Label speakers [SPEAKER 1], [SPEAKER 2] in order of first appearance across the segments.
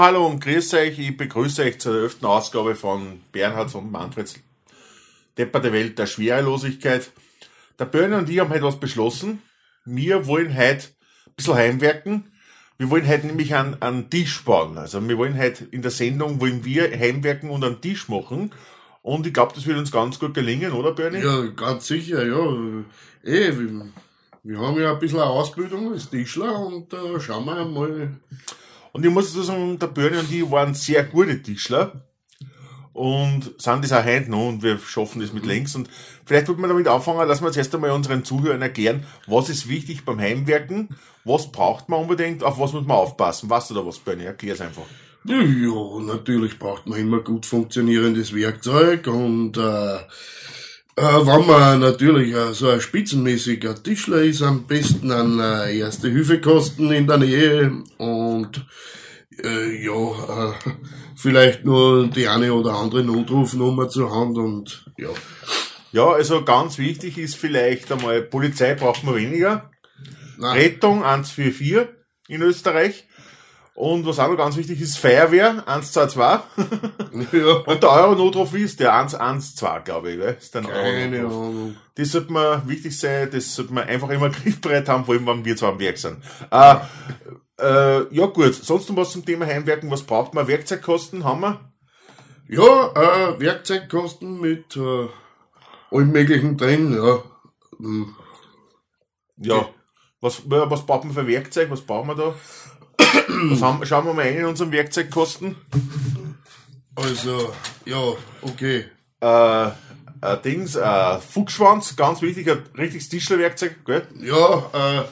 [SPEAKER 1] Hallo und grüß euch. Ich begrüße euch zur elften Ausgabe von Bernhards und Manfreds Depperte Welt der Schwerelosigkeit. Der Börne und ich haben heute was beschlossen. Wir wollen heute ein bisschen heimwerken. Wir wollen heute nämlich einen, einen Tisch bauen. Also wir wollen heute in der Sendung wollen wir heimwerken und einen Tisch machen. Und ich glaube, das wird uns ganz gut gelingen, oder Bernie?
[SPEAKER 2] Ja, ganz sicher, ja. Eh, wir, wir haben ja ein bisschen eine Ausbildung als Tischler und äh, schauen wir mal.
[SPEAKER 1] Und ich muss dazu sagen, der Bernie und ich waren sehr gute Tischler. Und sind das auch heute noch und wir schaffen das mit links. Und vielleicht wird man damit anfangen, dass wir jetzt erst einmal unseren Zuhörern erklären, was ist wichtig beim Heimwerken, was braucht man unbedingt, auf was muss man aufpassen. Weißt du da was, Bernie? Erklär's einfach.
[SPEAKER 2] Ja, natürlich braucht man immer gut funktionierendes Werkzeug und äh, äh, wenn man natürlich äh, so ein spitzenmäßiger Tischler ist, am besten an äh, erste Hilfekosten in der Nähe und äh, ja, äh, vielleicht nur die eine oder andere Notrufnummer zur Hand und ja.
[SPEAKER 1] Ja, also ganz wichtig ist vielleicht einmal, Polizei braucht man weniger.
[SPEAKER 2] Nein.
[SPEAKER 1] Rettung 144 in Österreich. Und was auch noch ganz wichtig ist, Feuerwehr 122.
[SPEAKER 2] ja.
[SPEAKER 1] Und der Euro-Notruf ist der 112, glaube ich, gell? Ist der
[SPEAKER 2] Keine. Ahnung.
[SPEAKER 1] Das sollte man wichtig sein, das sollte man einfach immer griffbereit haben, vor allem wenn wir zwar am Werk sind. Äh, äh, ja gut, sonst noch was zum Thema Heimwerken, was braucht man? Werkzeugkosten haben wir?
[SPEAKER 2] Ja, äh, Werkzeugkosten mit äh, allem möglichen drin, ja. Hm.
[SPEAKER 1] Ja. Was, was braucht man für Werkzeug? Was brauchen wir da? Haben, schauen wir mal rein in unseren Werkzeugkosten.
[SPEAKER 2] Also, ja, okay.
[SPEAKER 1] Äh, äh, Dings, äh, Fuchsschwanz, ganz wichtig, ein richtiges Tischlerwerkzeug, gell?
[SPEAKER 2] Ja, äh,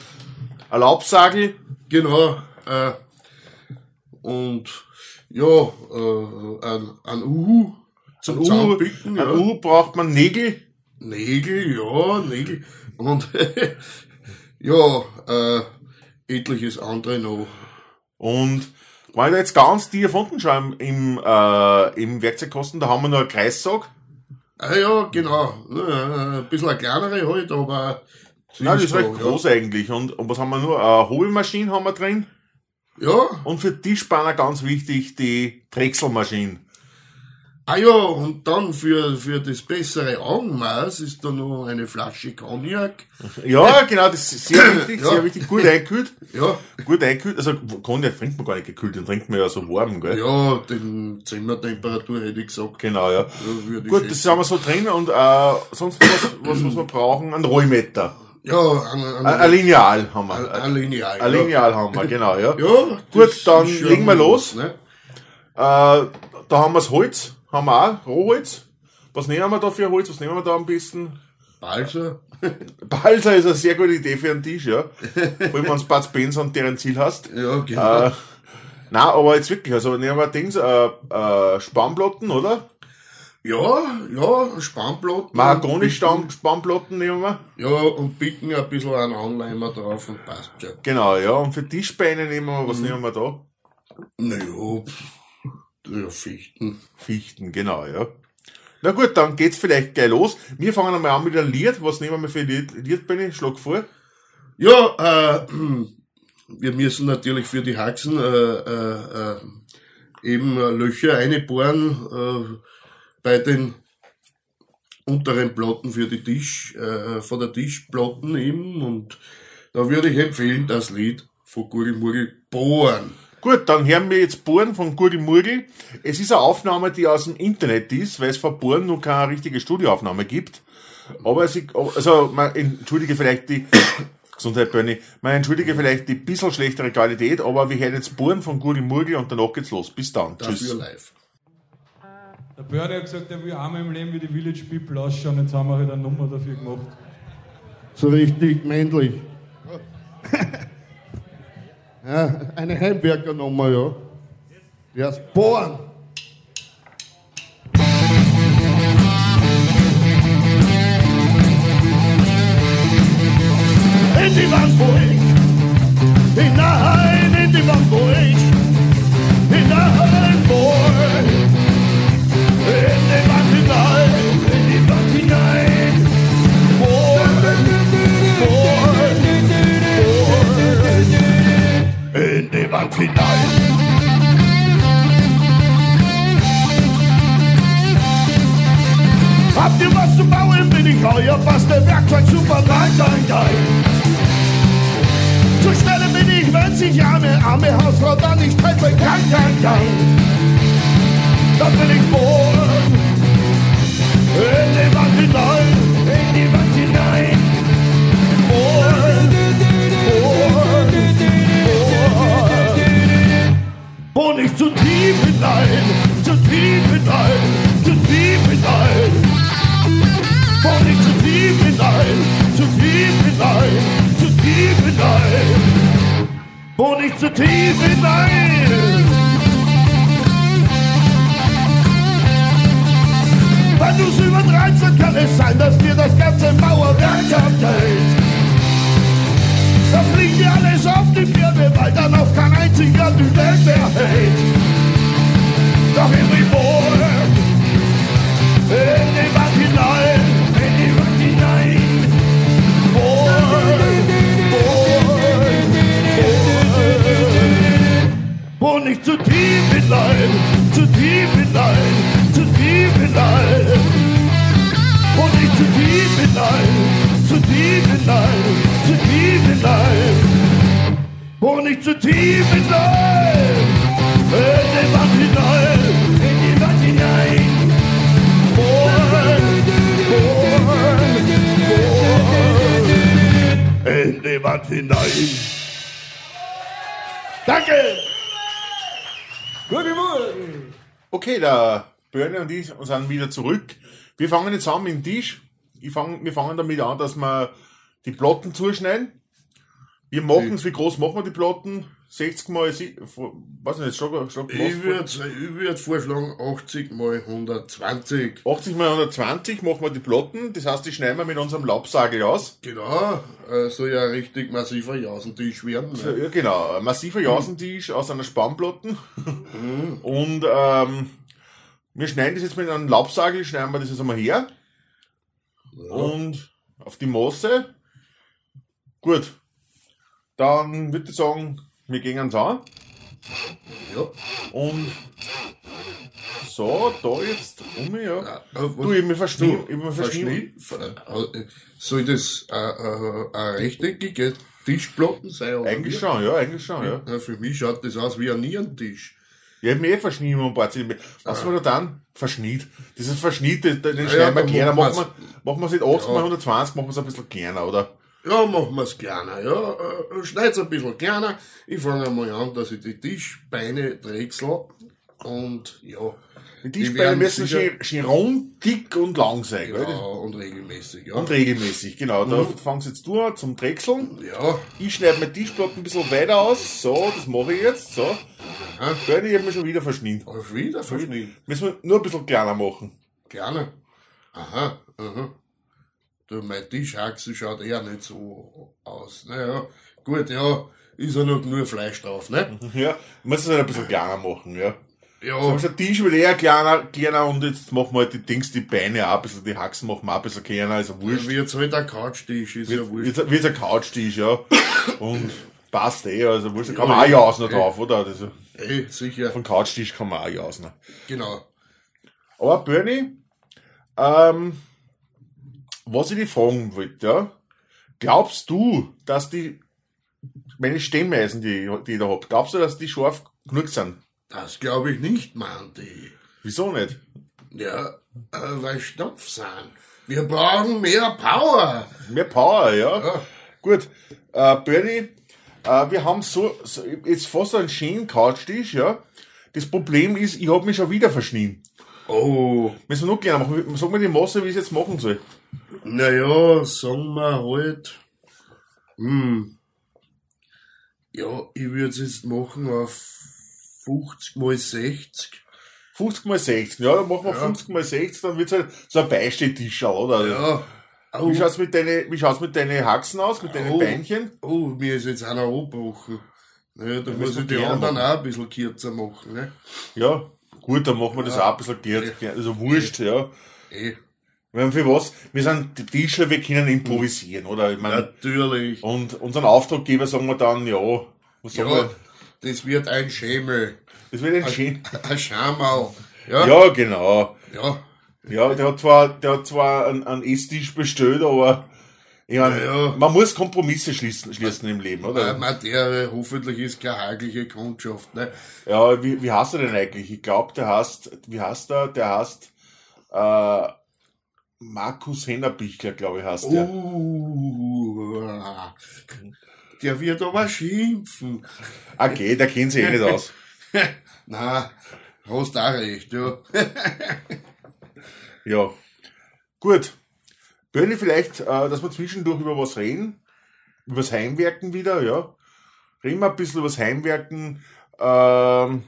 [SPEAKER 1] Ein Laubsagel,
[SPEAKER 2] genau. Äh, und ja, äh, ein, ein Uhu zum
[SPEAKER 1] ein Uhu, ein
[SPEAKER 2] ja.
[SPEAKER 1] Uhu braucht man Nägel,
[SPEAKER 2] Nägel, ja, Nägel. Und ja, äh, etliches andere noch.
[SPEAKER 1] Und wenn ich da jetzt ganz tief unten schaue im, äh, im Werkzeugkosten, da haben wir noch einen Kreissag.
[SPEAKER 2] Ah ja, genau. Ein bisschen eine kleinere halt, aber
[SPEAKER 1] Nein, das ist
[SPEAKER 2] da,
[SPEAKER 1] recht groß eigentlich. Und, und was haben wir nur? Eine Hobelmaschine haben wir drin.
[SPEAKER 2] Ja. ja.
[SPEAKER 1] Und für Tischspanner ganz wichtig, die Drechselmaschine.
[SPEAKER 2] Ah ja, und dann für, für das bessere Augenmaß ist da noch eine Flasche Cognac.
[SPEAKER 1] Ja, genau, das ist sehr wichtig,
[SPEAKER 2] Ja.
[SPEAKER 1] sehr wichtig. Gut eingekühlt.
[SPEAKER 2] Ja,
[SPEAKER 1] Gut eingekühlt. Also Cognac trinkt man gar nicht gekühlt, den trinkt man ja so warm, gell?
[SPEAKER 2] ja, den Zimmertemperatur hätte ich gesagt.
[SPEAKER 1] Genau, ja.
[SPEAKER 2] Ja,
[SPEAKER 1] Gut, das haben wir so drin und äh, sonst was, was muss man brauchen? Ein Rollmeter.
[SPEAKER 2] Ja, ein, ein,
[SPEAKER 1] Ein, Lineal haben wir.
[SPEAKER 2] ein Lineal.
[SPEAKER 1] Ein
[SPEAKER 2] ja.
[SPEAKER 1] Lineal haben wir, genau, ja.
[SPEAKER 2] Ja,
[SPEAKER 1] Gut, dann legen wir los.
[SPEAKER 2] Ne?
[SPEAKER 1] Äh, da haben wir das Holz, haben wir auch, Rohholz. Was nehmen wir da für Holz? Was nehmen wir da am besten?
[SPEAKER 2] Balsa.
[SPEAKER 1] Balsa ist eine sehr gute Idee für einen Tisch, ja. Vor allem, wenn du Bud Spencer und deren Ziel hast.
[SPEAKER 2] Ja, genau.
[SPEAKER 1] Äh, na, aber jetzt wirklich, also nehmen wir Dings, äh, äh, Spannplatten, oder?
[SPEAKER 2] Ja, ja, Spannplatten.
[SPEAKER 1] Mahagoni-Spannplatten nehmen wir.
[SPEAKER 2] Ja, und bicken ein bisschen einen Anleimer drauf und passt schon.
[SPEAKER 1] Genau, ja. Und für Tischbeine nehmen wir, was nehmen wir da?
[SPEAKER 2] Naja, ja, Fichten.
[SPEAKER 1] Fichten, genau, ja. Na gut, dann geht's vielleicht gleich los. Wir fangen einmal an mit einem Lied. Was nehmen wir für ein Lied, Lied Benni? Schlag vor.
[SPEAKER 2] Ja, äh, wir müssen natürlich für die Haxen äh, äh, äh, eben äh, Löcher einbohren äh, bei den unteren Platten für die Tisch, von der Tischplatten eben und da würde ich empfehlen, das Lied von Gurgelmurgel bohren.
[SPEAKER 1] Gut, dann hören wir jetzt Bohren von Gurgel Murgel. Es ist eine Aufnahme, die aus dem Internet ist, weil es von Bohren noch keine richtige Studioaufnahme gibt. Aber es, also, man entschuldige vielleicht die, Gesundheit, Bernie, man entschuldige vielleicht die bisschen schlechtere Qualität, aber wir hören jetzt Bohren von Gurgel Murgel und danach geht's los. Bis dann.
[SPEAKER 2] Dafür
[SPEAKER 1] Tschüss.
[SPEAKER 2] live.
[SPEAKER 3] Der Bernie hat gesagt, er will einmal im Leben wie die Village People ausschauen. Jetzt haben wir halt eine Nummer dafür gemacht.
[SPEAKER 2] So richtig männlich. ja, eine Heimwerkernummer, ja. Ja, bohren.
[SPEAKER 4] in die Wand, wo ich hinein in die Wand, wo ich euer Bastel Werkzeug super nein, nein, nein. Zur Stelle bin ich, wenn sich arme, arme Hausfrau dann nicht helfe, kann, kann, kann. Da will ich bohren, in die Wand hinein, in die Wand hinein. Bohren, bohren, bohren. Bohr nicht zu tief hinein, zu tief hinein, zu tief hinein. Hinein, zu tief hinein. Bohr nicht zu tief hinein. Wenn du's übertreibst, dann kann es sein, dass dir das ganze Mauerwerk abhält. Da fliegt dir alles auf die Birne, weil dann auch kein einziger die Welt mehr hält. Doch in die Bohren, in die Wand hinein, nicht zu tief hinein, zu tief hinein, zu tief hinein. Bohr nicht zu tief hinein, zu tief hinein, zu tief hinein. Bohr nicht zu tief hinein, in die Wand hinein, in die Wand hinein. In die Wand hinein. Danke!
[SPEAKER 3] Gute Morgen!
[SPEAKER 1] Okay, der Börne und ich sind wieder zurück. Wir fangen jetzt an mit dem Tisch. Ich fang, wir fangen damit an, dass wir die Platten zuschneiden. Wir machen es, wie groß machen wir die Platten? 60 mal, weiß nicht, schlag, schlag
[SPEAKER 2] Ich würde ich würd vorschlagen 80 mal 120.
[SPEAKER 1] 80 mal 120 machen wir die Platten, das heißt, die schneiden wir mit unserem Laubsagel aus.
[SPEAKER 2] Genau, äh, soll ja ein richtig massiver Jausentisch werden. Ne?
[SPEAKER 1] Ja, genau, ein massiver Jausentisch aus einer Spannplatten. Und ähm, wir schneiden das jetzt mit einem Laubsagel, schneiden wir das jetzt einmal her. Und auf die Maße. Gut. Dann würde ich sagen, wir gehen ans an.
[SPEAKER 2] Ja.
[SPEAKER 1] Und so, da jetzt um, ja.
[SPEAKER 2] Ja,
[SPEAKER 1] Du, ich mich verschnitten. Ich mich.
[SPEAKER 2] Äh, Soll das äh, äh, eine rechteckige Tischplatten sein? oder
[SPEAKER 1] Eigentlich
[SPEAKER 2] wie?
[SPEAKER 1] schon, ja, eigentlich schon, ja.
[SPEAKER 2] Ja, für mich schaut das aus wie ein Nierentisch.
[SPEAKER 1] Ich hab mich eh verschnitten um ein paar Zentimeter. Was war da dann? Verschnitt. Dieses Verschnitt, den
[SPEAKER 2] Ja,
[SPEAKER 1] schneiden wir kleiner.
[SPEAKER 2] machen
[SPEAKER 1] wir, es nicht 80
[SPEAKER 2] Ja.
[SPEAKER 1] mal 120, machen wir es ein bisschen kleiner, oder?
[SPEAKER 2] Ja, machen wir's kleiner. Ja, äh, schneid's ein bisschen kleiner. Ich fange einmal an, dass ich die Tischbeine drechsel. Und ja.
[SPEAKER 1] Die Tischbeine müssen schön, schön rund, dick und lang sein, gell?
[SPEAKER 2] und regelmäßig, ja.
[SPEAKER 1] Und regelmäßig, genau. Da
[SPEAKER 2] Mhm.
[SPEAKER 1] fangst du jetzt du an zum Drechseln.
[SPEAKER 2] Ja,
[SPEAKER 1] Ich schneide meine Tischplatten ein bisschen weiter aus. So, das mache ich jetzt. So.
[SPEAKER 2] Aha.
[SPEAKER 1] Gell, ich habe mich schon wieder verschnitten.
[SPEAKER 2] aber wieder verschnitten.
[SPEAKER 1] Müssen wir nur ein bisschen kleiner machen.
[SPEAKER 2] Kleiner. Aha, aha. Du, mein Tischhaxen schaut eher nicht so aus. Naja, gut, ja, ist ja noch nur Fleisch drauf, ne?
[SPEAKER 1] Ja, muss es halt ein bisschen kleiner machen, ja.
[SPEAKER 2] Ja,
[SPEAKER 1] So, der Tisch wird eher kleiner, kleiner und jetzt machen wir halt die Dings, die Beine auch ein bisschen, die Haxen machen wir auch ein bisschen kleiner, also wurscht.
[SPEAKER 2] wie jetzt halt ein Couchtisch, ist ja wurscht.
[SPEAKER 1] Wie, wie ein Couchtisch, ja. Und passt eh, also wurscht. Da kann man auch jausen drauf, oder? Das,
[SPEAKER 2] Ey, sicher,
[SPEAKER 1] von Couchtisch kann man auch jausen.
[SPEAKER 2] genau.
[SPEAKER 1] Aber Bernie, ähm, was ich dich fragen wollte, ja, glaubst du, dass die, meine Stemmeisen, die, die ich da hab, glaubst du, dass die scharf genug sind?
[SPEAKER 2] Das glaube ich nicht, Manti.
[SPEAKER 1] Wieso nicht?
[SPEAKER 2] Ja, äh, weil Stopf sind. Wir brauchen mehr Power.
[SPEAKER 1] Mehr Power, ja.
[SPEAKER 2] Ja.
[SPEAKER 1] Gut, äh, Bernie, äh, wir haben so, so jetzt fast einen schönen Couchtisch, ja. Das Problem ist, ich hab mich schon wieder verschnien.
[SPEAKER 2] Oh,
[SPEAKER 1] Müssen wir noch kleiner machen. Sag mir die Masse, wie ich es jetzt machen soll.
[SPEAKER 2] Naja, sagen wir halt, hm, ja, ich würde es jetzt machen auf 50 mal 60.
[SPEAKER 1] 50 mal 60, ja, dann machen wir
[SPEAKER 2] Ja.
[SPEAKER 1] 50 mal 60, dann wird's halt so ein Beistelltisch, oder?
[SPEAKER 2] Ja, oh,
[SPEAKER 1] Wie schaut's mit deinen, wie schaut's mit deinen Haxen aus, mit deinen
[SPEAKER 2] Oh.
[SPEAKER 1] Beinchen?
[SPEAKER 2] oh, mir ist jetzt einer abgebrochen. Naja, da muss
[SPEAKER 1] müssen
[SPEAKER 2] ich die anderen
[SPEAKER 1] machen.
[SPEAKER 2] auch ein bisschen kürzer machen, ne?
[SPEAKER 1] Ja, gut, dann machen wir das
[SPEAKER 2] Ja.
[SPEAKER 1] auch ein bisschen gern- also wurscht, ja.
[SPEAKER 2] Eh,
[SPEAKER 1] Ich meine, für was? Wir sind die Tischler, wir können improvisieren, oder? Ich meine,
[SPEAKER 2] natürlich.
[SPEAKER 1] und unseren Auftraggeber sagen wir dann, ja, was sagen
[SPEAKER 2] Ja,
[SPEAKER 1] wir?
[SPEAKER 2] das wird ein Schemel.
[SPEAKER 1] Das wird ein schön.
[SPEAKER 2] Ein Schamau. Ja,
[SPEAKER 1] Ja, genau.
[SPEAKER 2] ja.
[SPEAKER 1] Ja, der hat zwar, der hat zwar einen, einen Esstisch bestellt, aber ich mein,
[SPEAKER 2] Ja, ja.
[SPEAKER 1] man muss Kompromisse schließen, schließen im Leben, oder?
[SPEAKER 2] Materie, hoffentlich ist keine hagliche Kundschaft, ne?
[SPEAKER 1] Ja, wie, wie heißt er denn eigentlich? Ich glaube, der heißt, wie heißt er? Der heißt äh, Markus Hennerbichler, glaube ich, heißt der.
[SPEAKER 2] Uh, der wird aber schimpfen.
[SPEAKER 1] Okay, der kennt sich eh nicht aus.
[SPEAKER 2] Na, hast auch recht, ja.
[SPEAKER 1] Ja. Gut. Bernie, vielleicht, äh, dass wir zwischendurch über was reden. Übers Heimwerken wieder, ja. Reden wir ein bisschen übers Heimwerken. Ähm,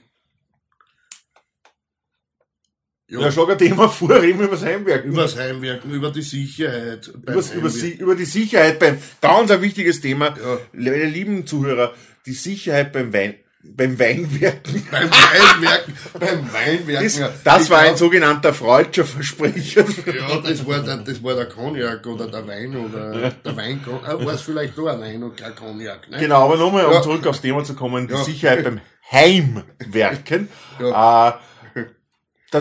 [SPEAKER 1] ja,
[SPEAKER 2] ja.
[SPEAKER 1] schlag ein Thema vor, reden wir übers Heimwerken.
[SPEAKER 2] Übers Heimwerken, über die Sicherheit.
[SPEAKER 1] Übers, über. Si- über die Sicherheit beim, ganz ein wichtiges Thema.
[SPEAKER 2] Ja.
[SPEAKER 1] Meine lieben Zuhörer, die Sicherheit beim Wein, beim Weinwerken.
[SPEAKER 2] beim Weinwerken, beim Weinwerken.
[SPEAKER 1] Das, das war ein
[SPEAKER 2] glaub,
[SPEAKER 1] sogenannter freudscher Versprecher.
[SPEAKER 2] Ja, das war, der, das war der Cognac oder der Wein oder der Wein, ah, war es vielleicht auch ein Wein und kein Cognac, ne?
[SPEAKER 1] Genau, aber nochmal, um
[SPEAKER 2] Ja.
[SPEAKER 1] zurück aufs Thema zu kommen, die
[SPEAKER 2] Ja.
[SPEAKER 1] Sicherheit beim Heimwerken. Äh,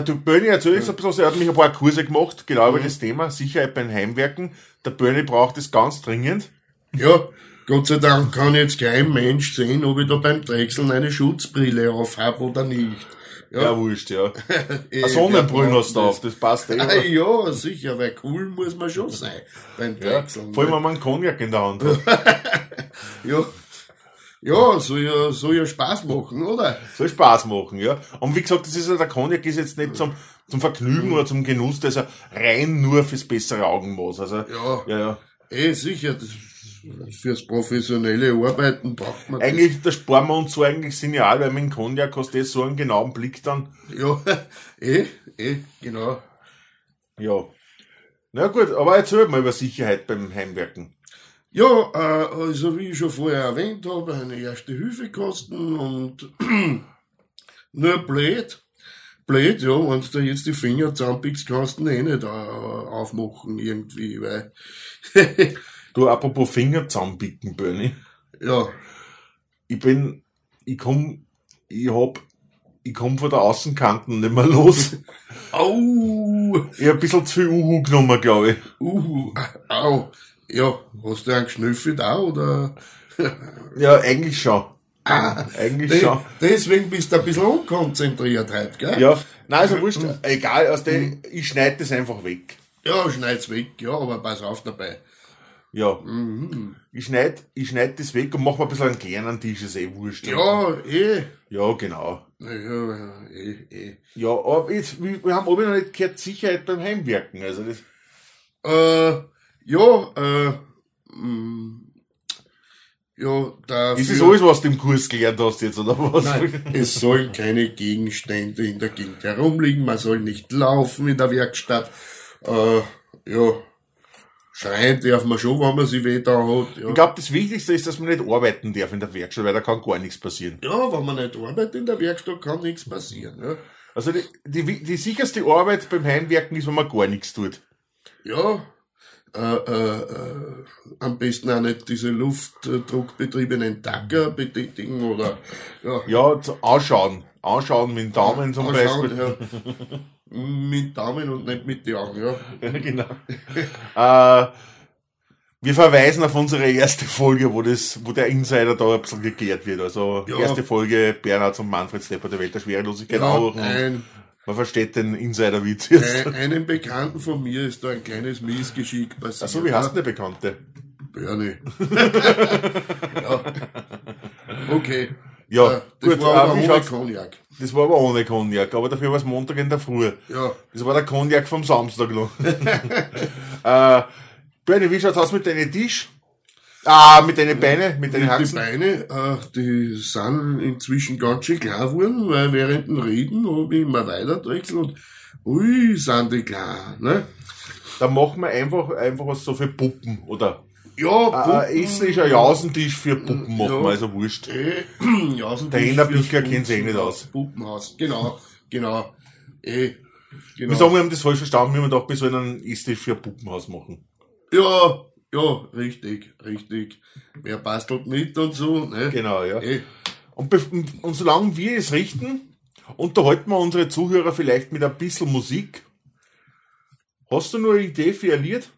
[SPEAKER 1] der Böni erzählt jetzt ein bisschen, er hat mich ein paar Kurse gemacht, genau
[SPEAKER 2] Mhm.
[SPEAKER 1] über das Thema Sicherheit beim Heimwerken. Der Böni braucht es ganz dringend.
[SPEAKER 2] Ja, Gott sei Dank kann jetzt kein Mensch sehen, ob ich da beim Drechseln eine Schutzbrille aufhab oder nicht.
[SPEAKER 1] Ja, wurscht, ja.
[SPEAKER 2] eh,
[SPEAKER 1] Ein Sonnenbrille hast du auf, das passt eh.
[SPEAKER 2] Ah, ja, sicher, weil cool muss man schon sein beim
[SPEAKER 1] Ja,
[SPEAKER 2] Drechseln.
[SPEAKER 1] vor allem,
[SPEAKER 2] ne?
[SPEAKER 1] wenn man einen Cognac in der Hand hat.
[SPEAKER 2] ja, ja, soll ja, soll ja Spaß machen, oder?
[SPEAKER 1] Soll Spaß machen, ja. Und wie gesagt, das ist ja, der Cognac ist jetzt nicht zum, zum Vergnügen oder zum Genuss, das ist ja rein nur fürs bessere Augenmaß. Also,
[SPEAKER 2] Ja.
[SPEAKER 1] ja, ja.
[SPEAKER 2] Eh, sicher, das, fürs professionelle Arbeiten braucht man
[SPEAKER 1] Eigentlich, da sparen wir uns so eigentlich genial, weil mit dem Cognac hast du eh so einen genauen Blick dann.
[SPEAKER 2] Ja, eh, eh, genau.
[SPEAKER 1] Ja. Na gut, aber erzähl mal über Sicherheit beim Heimwerken.
[SPEAKER 2] Ja, äh, also wie ich schon vorher erwähnt habe, eine erste Hilfe kosten und nur blöd. Blöd, ja, wenn du da jetzt die Finger zusammenpickst, kannst du eh nicht äh, aufmachen irgendwie, weil,
[SPEAKER 1] Du, apropos Finger zusammenbicken, Bernie.
[SPEAKER 2] ja,
[SPEAKER 1] Ich bin, ich komm, ich hab, ich komm von der Außenkanten nicht mehr los.
[SPEAKER 2] au,
[SPEAKER 1] Ich hab ein bisschen zu viel Uhu genommen, glaube ich.
[SPEAKER 2] uh, au, ja, hast du einen Geschnüffel da oder?
[SPEAKER 1] Ja, eigentlich schon.
[SPEAKER 2] Ah,
[SPEAKER 1] Eigentlich
[SPEAKER 2] de
[SPEAKER 1] schon.
[SPEAKER 2] deswegen bist du ein bisschen unkonzentriert heute, gell?
[SPEAKER 1] Ja, nein, also wurscht, egal, aus dem, ich schneide das einfach weg.
[SPEAKER 2] Ja, schneid's weg, ja, aber pass auf dabei.
[SPEAKER 1] Ja. Ich schneide ich schneid das weg und mach mir ein bisschen einen kleinen Tisch, ist eh wurscht.
[SPEAKER 2] Ja, eh,
[SPEAKER 1] Ja, genau.
[SPEAKER 2] ja, ja, eh, eh.
[SPEAKER 1] Ja, aber jetzt, wir, haben oben noch nicht gehört, Sicherheit beim Heimwerken. Also das,
[SPEAKER 2] Äh, ja, äh, mh, ja, dafür,
[SPEAKER 1] ist das alles, was du im Kurs gelernt hast jetzt, oder was?
[SPEAKER 2] Nein, es sollen keine Gegenstände in der Gegend herumliegen, man soll nicht laufen in der Werkstatt. Äh, ja, schreien darf man schon, wenn man sich weh da hat. Ja.
[SPEAKER 1] Ich glaube, das Wichtigste ist, dass man nicht arbeiten darf in der Werkstatt, weil da kann gar nichts passieren.
[SPEAKER 2] ja, wenn man nicht arbeitet in der Werkstatt, kann nichts passieren. Ja,
[SPEAKER 1] Also die, die, die sicherste Arbeit beim Heimwerken ist, wenn man gar nichts tut.
[SPEAKER 2] ja äh, äh, am besten auch nicht diese luftdruckbetriebenen Tacker betätigen oder ja,
[SPEAKER 1] Ja, anschauen. Anschauen mit Daumen zum
[SPEAKER 2] anschauen,
[SPEAKER 1] Beispiel.
[SPEAKER 2] ja. mit Daumen und nicht mit den Augen, ja.
[SPEAKER 1] genau. äh, wir verweisen auf unsere erste Folge, wo das, wo der Insider da ein bisschen geklärt wird. Also
[SPEAKER 2] Ja.
[SPEAKER 1] erste Folge Bernhard und Manfred Stepper der Welt der Schwerelosigkeit
[SPEAKER 2] ja
[SPEAKER 1] auch. Und
[SPEAKER 2] ein,
[SPEAKER 1] man versteht den Insider-Witz jetzt.
[SPEAKER 2] ein, einem Bekannten von mir ist da ein kleines Missgeschick passiert.
[SPEAKER 1] Achso, wie heißt denn der Bekannte?
[SPEAKER 2] Bernie. ja. Okay.
[SPEAKER 1] Ja,
[SPEAKER 2] Äh, das
[SPEAKER 1] gut,
[SPEAKER 2] war
[SPEAKER 1] äh,
[SPEAKER 2] aber
[SPEAKER 1] wie
[SPEAKER 2] ohne Cognac.
[SPEAKER 1] Das war aber ohne Cognac, aber dafür war es Montag in der Früh.
[SPEAKER 2] Ja.
[SPEAKER 1] Das war der Cognac vom Samstag noch. äh, Bernie, wie schaut's aus mit deinem Tisch? Ah, mit deinen Beinen, mit deinen
[SPEAKER 2] Die
[SPEAKER 1] Haxen?
[SPEAKER 2] Beine, äh, die sind inzwischen ganz schön klar geworden, weil während dem Reden habe ich immer weiter und ui, sind die klar, ne?
[SPEAKER 1] Da machen wir einfach, einfach was so für Puppen, oder?
[SPEAKER 2] Ja,
[SPEAKER 1] Äh, Essen ist ein Jausentisch für Puppen, machen
[SPEAKER 2] Ja.
[SPEAKER 1] wir, also wurscht.
[SPEAKER 2] Eh, Jausen
[SPEAKER 1] Der Hennerbichler kennt sich eh nicht aus.
[SPEAKER 2] Puppenhaus, genau, genau. Eh, genau.
[SPEAKER 1] Wir sagen, wir haben das falsch verstanden, wir haben gedacht, wir sollen einen Esstisch für ein Puppenhaus machen.
[SPEAKER 2] Ja, ja, richtig, richtig. Wer bastelt mit und so, ne?
[SPEAKER 1] Genau, ja.
[SPEAKER 2] Eh,
[SPEAKER 1] Und, und, und solange wir es richten, unterhalten wir unsere Zuhörer vielleicht mit ein bisschen Musik. Hast du nur eine Idee für ein Lied?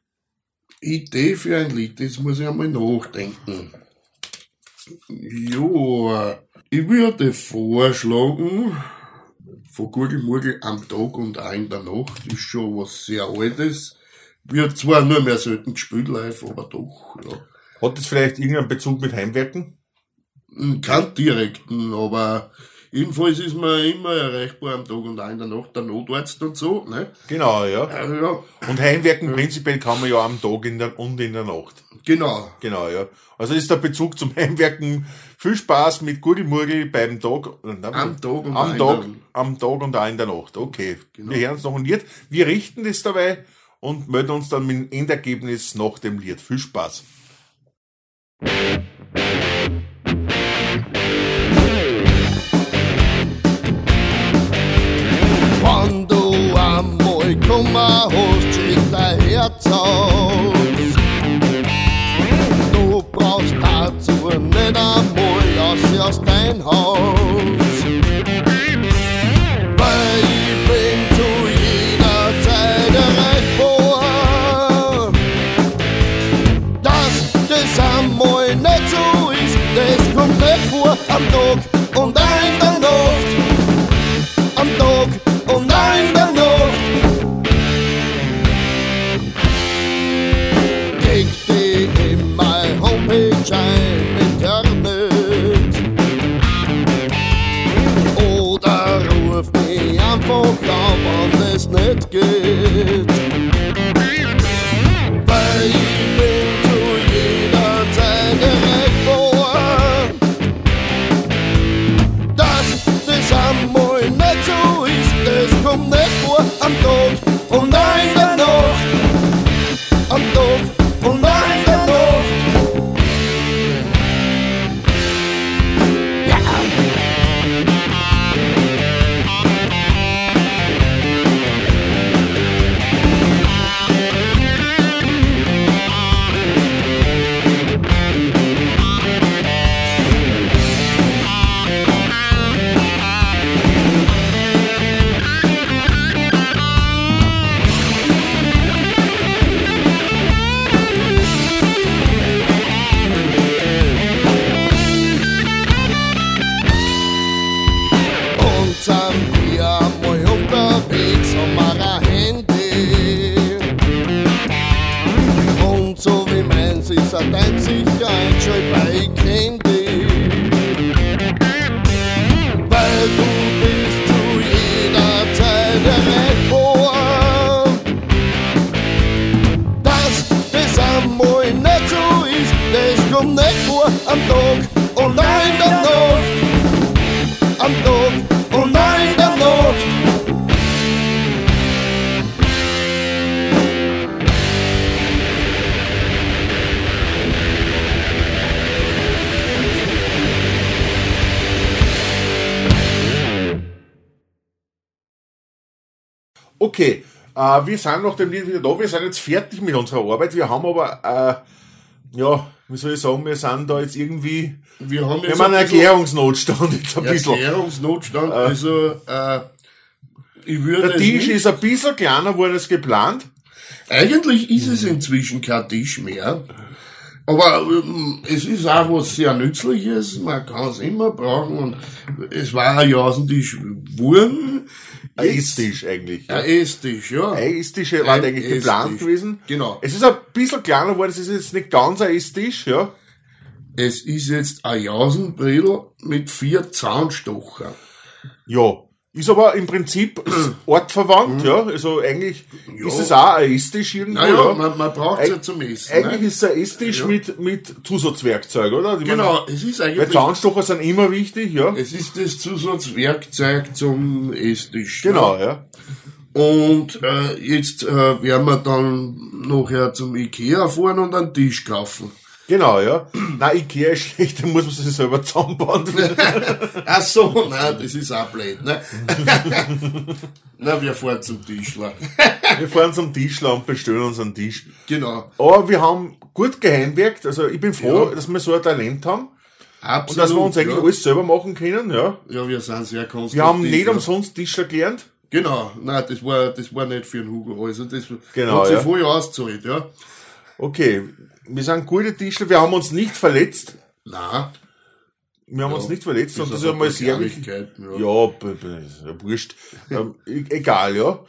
[SPEAKER 2] Idee für ein Lied, das muss ich einmal nachdenken. Ja, ich würde vorschlagen, von Gurgelmurgel am Tag und auch in der Nacht, ist schon was sehr Altes. Wird zwar nur mehr selten gespielt live, aber doch, ja.
[SPEAKER 1] Hat das vielleicht irgendeinen Bezug mit Heimwerken?
[SPEAKER 2] Hm, Kein direkten, aber jedenfalls ist man immer erreichbar am Tag und auch in der Nacht, der Notarzt und so, ne?
[SPEAKER 1] Genau, ja.
[SPEAKER 2] Also, ja,
[SPEAKER 1] Und Heimwerken prinzipiell kann man ja am Tag in der, und in der Nacht.
[SPEAKER 2] genau.
[SPEAKER 1] Genau, ja. Also ist der Bezug zum Heimwerken viel Spaß mit Gurgelmurgel beim Tag,
[SPEAKER 2] Am Tag und
[SPEAKER 1] am
[SPEAKER 2] in
[SPEAKER 1] Tag,
[SPEAKER 2] der-
[SPEAKER 1] am Tag und auch in der Nacht. Okay.
[SPEAKER 2] Genau.
[SPEAKER 1] Wir hören uns noch ein Lied. Wir richten das dabei und melden uns dann mit dem Endergebnis nach dem Lied. Viel Spaß.
[SPEAKER 5] Wenn du einmal Kummer hast, schick dein Herz aus. Du brauchst dazu nicht einmal aus, aus dein Haus. Am Tag und auch in der Nacht am Tag und auch in der Nacht. Geg dich in mein Homepage ein, Internet. Oder ruf mich einfach an, wenn es nicht geht.
[SPEAKER 1] Okay, äh, wir sind nach dem Lied wieder da. Wir sind jetzt fertig mit unserer Arbeit. Wir haben aber, äh, ja, wie soll ich sagen, wir sind da jetzt irgendwie,
[SPEAKER 2] Wir haben
[SPEAKER 1] wir
[SPEAKER 2] jetzt
[SPEAKER 1] haben einen Erklärungsnotstand jetzt ein bisschen.
[SPEAKER 2] Erklärungsnotstand. Also, äh, ich würde
[SPEAKER 1] Der
[SPEAKER 2] es
[SPEAKER 1] Tisch ist ein bisschen kleiner geworden als geplant.
[SPEAKER 2] eigentlich ist es inzwischen kein Tisch mehr. Aber ähm, es ist auch was sehr Nützliches, man kann es immer brauchen und es war ein Jausentisch Wurm.
[SPEAKER 1] Ein Esstisch eigentlich.
[SPEAKER 2] Ein Esstisch, ja.
[SPEAKER 1] Ein Esstisch war
[SPEAKER 2] Ein
[SPEAKER 1] eigentlich geplant
[SPEAKER 2] Esstisch.
[SPEAKER 1] gewesen.
[SPEAKER 2] Genau.
[SPEAKER 1] Es ist ein bisschen kleiner geworden, es ist jetzt nicht ganz ein Esstisch, ja.
[SPEAKER 2] Es ist jetzt ein Jausenbredel mit vier Zahnstocher.
[SPEAKER 1] Ja. Ist aber im Prinzip ortverwandt, ja. Also eigentlich ist es auch ein Esstisch irgendwo,
[SPEAKER 2] Naja,
[SPEAKER 1] ja.
[SPEAKER 2] man, man braucht es ja zum Essen.
[SPEAKER 1] Eigentlich
[SPEAKER 2] ne?
[SPEAKER 1] ist es ein Esstisch
[SPEAKER 2] Ja.
[SPEAKER 1] mit, mit Zusatzwerkzeug, oder? Ich
[SPEAKER 2] Genau, es ist
[SPEAKER 1] Weil
[SPEAKER 2] eigentlich
[SPEAKER 1] Zahnstocher sind immer wichtig, ja.
[SPEAKER 2] Es ist das Zusatzwerkzeug zum Esstisch.
[SPEAKER 1] Genau, ja.
[SPEAKER 2] Und äh, jetzt äh, werden wir dann nachher zum Ikea fahren und einen Tisch kaufen.
[SPEAKER 1] Genau, ja. Na, Ikea ist schlecht, da muss man sich selber zusammenbauen.
[SPEAKER 2] Ach so, nein, das ist auch blöd, ne? Na, wir fahren zum Tischler.
[SPEAKER 1] wir fahren zum Tischler und bestellen uns einen Tisch.
[SPEAKER 2] genau.
[SPEAKER 1] Aber wir haben gut geheimwerkt, also ich bin froh,
[SPEAKER 2] Ja.
[SPEAKER 1] dass wir so ein Talent haben
[SPEAKER 2] Absolut.
[SPEAKER 1] und dass wir uns eigentlich
[SPEAKER 2] ja.
[SPEAKER 1] alles selber machen können, ja.
[SPEAKER 2] Ja, wir sind sehr konstruktiv.
[SPEAKER 1] Wir haben nicht
[SPEAKER 2] ja.
[SPEAKER 1] umsonst Tischler gelernt.
[SPEAKER 6] Genau, nein, das war, das war nicht für den Hugo. Also das
[SPEAKER 1] Genau,
[SPEAKER 6] hat sich
[SPEAKER 1] ja.
[SPEAKER 6] voll ausgezahlt, ja.
[SPEAKER 1] Okay, wir sind gute Tischler, wir haben uns nicht verletzt.
[SPEAKER 6] Nein.
[SPEAKER 1] Wir haben uns nicht verletzt und
[SPEAKER 6] bis
[SPEAKER 1] das ist einmal sehr wichtig. Ja, ja wurscht. ähm, e- egal, ja.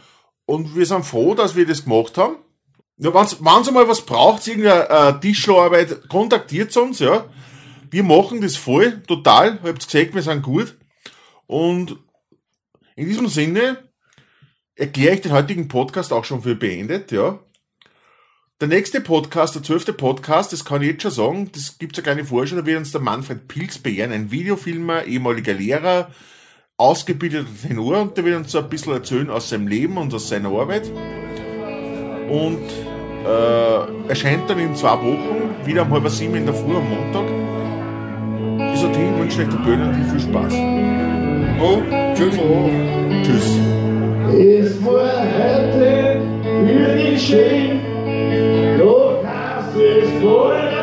[SPEAKER 1] Und wir sind froh, dass wir das gemacht haben. Ja, wenn's, wenn's einmal was braucht, irgendeine äh, Tischlerarbeit, kontaktiert uns, ja. Wir machen das voll, total. Ihr habt gesagt, wir sind gut. Und in diesem Sinne erkläre ich den heutigen Podcast auch schon für beendet, ja. Der nächste Podcast, der zwölfte Podcast, das kann ich jetzt schon sagen, das gibt's eine kleine Vorschau, da wird uns der Manfred Pilz beehren, ein Videofilmer, ehemaliger Lehrer, ausgebildeter Tenor und der wird uns so ein bisschen erzählen aus seinem Leben und aus seiner Arbeit. Und äh, erscheint dann in zwei Wochen, wieder um halb sieben in der Früh am Montag. Bis dorthin wünsche ich euch der Böhne und viel Spaß.
[SPEAKER 6] Oh, tschüss. Oh.
[SPEAKER 1] Tschüss.
[SPEAKER 2] Es war heute wirklich schön, doch hast es